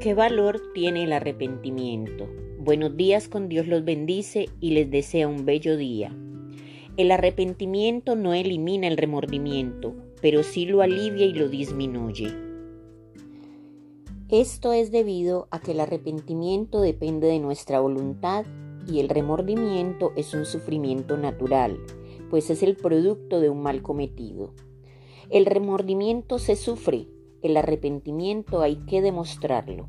¿Qué valor tiene el arrepentimiento? Buenos días con Dios los bendice y les desea un bello día. El arrepentimiento no elimina el remordimiento, pero sí lo alivia y lo disminuye. Esto es debido a que el arrepentimiento depende de nuestra voluntad y el remordimiento es un sufrimiento natural, pues es el producto de un mal cometido. El remordimiento se sufre, el arrepentimiento hay que demostrarlo.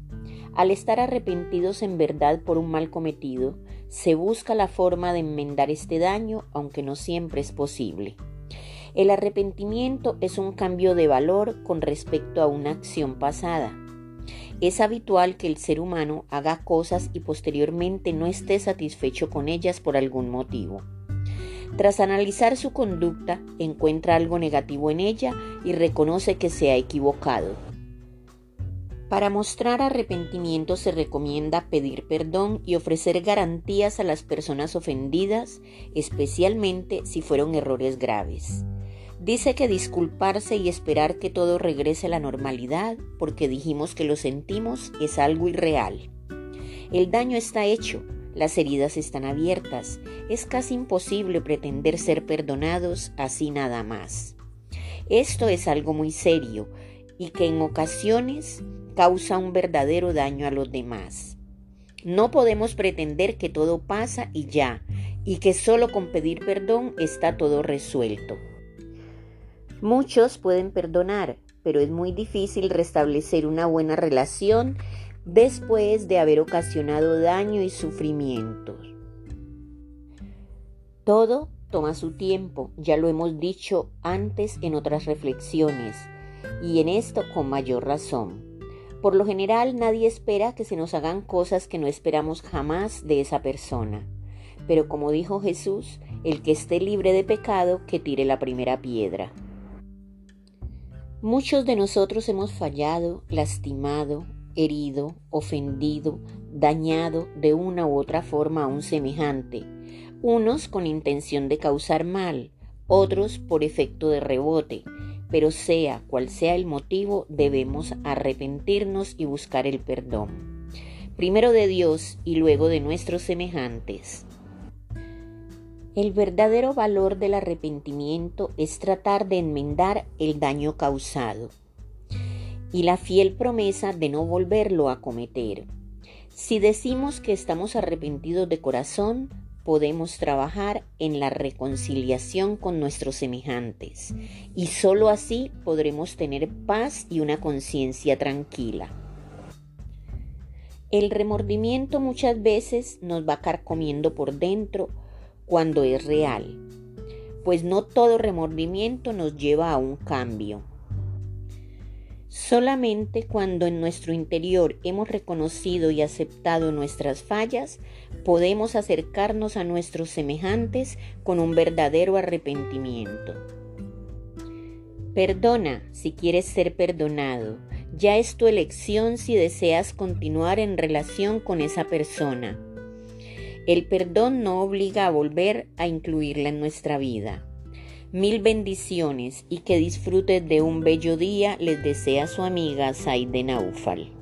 Al estar arrepentidos en verdad por un mal cometido, se busca la forma de enmendar este daño, aunque no siempre es posible. El arrepentimiento es un cambio de valor con respecto a una acción pasada. Es habitual que el ser humano haga cosas y posteriormente no esté satisfecho con ellas por algún motivo. Tras analizar su conducta, encuentra algo negativo en ella y reconoce que se ha equivocado. Para mostrar arrepentimiento se recomienda pedir perdón y ofrecer garantías a las personas ofendidas, especialmente si fueron errores graves. Dice que disculparse y esperar que todo regrese a la normalidad porque dijimos que lo sentimos es algo irreal. El daño está hecho, las heridas están abiertas, es casi imposible pretender ser perdonados así nada más. Esto es algo muy serio y que en ocasiones causa un verdadero daño a los demás. No podemos pretender que todo pasa y ya, y que solo con pedir perdón está todo resuelto. Muchos pueden perdonar, pero es muy difícil restablecer una buena relación después de haber ocasionado daño y sufrimiento. Todo toma su tiempo, ya lo hemos dicho antes en otras reflexiones, y en esto con mayor razón. Por lo general nadie espera que se nos hagan cosas que no esperamos jamás de esa persona. Pero como dijo Jesús, el que esté libre de pecado, que tire la primera piedra. Muchos de nosotros hemos fallado, lastimado, herido, ofendido, dañado de una u otra forma a un semejante, unos con intención de causar mal, otros por efecto de rebote, pero sea cual sea el motivo, debemos arrepentirnos y buscar el perdón. Primero de Dios y luego de nuestros semejantes. El verdadero valor del arrepentimiento es tratar de enmendar el daño causado y la fiel promesa de no volverlo a cometer. Si decimos que estamos arrepentidos de corazón, podemos trabajar en la reconciliación con nuestros semejantes y sólo así podremos tener paz y una conciencia tranquila. El remordimiento muchas veces nos va carcomiendo por dentro cuando es real, pues no todo remordimiento nos lleva a un cambio. Solamente cuando en nuestro interior hemos reconocido y aceptado nuestras fallas, podemos acercarnos a nuestros semejantes con un verdadero arrepentimiento. Perdona si quieres ser perdonado. Ya es tu elección si deseas continuar en relación con esa persona. El perdón no obliga a volver a incluirla en nuestra vida. Mil bendiciones y que disfrutes de un bello día, les desea su amiga Saide Naufal.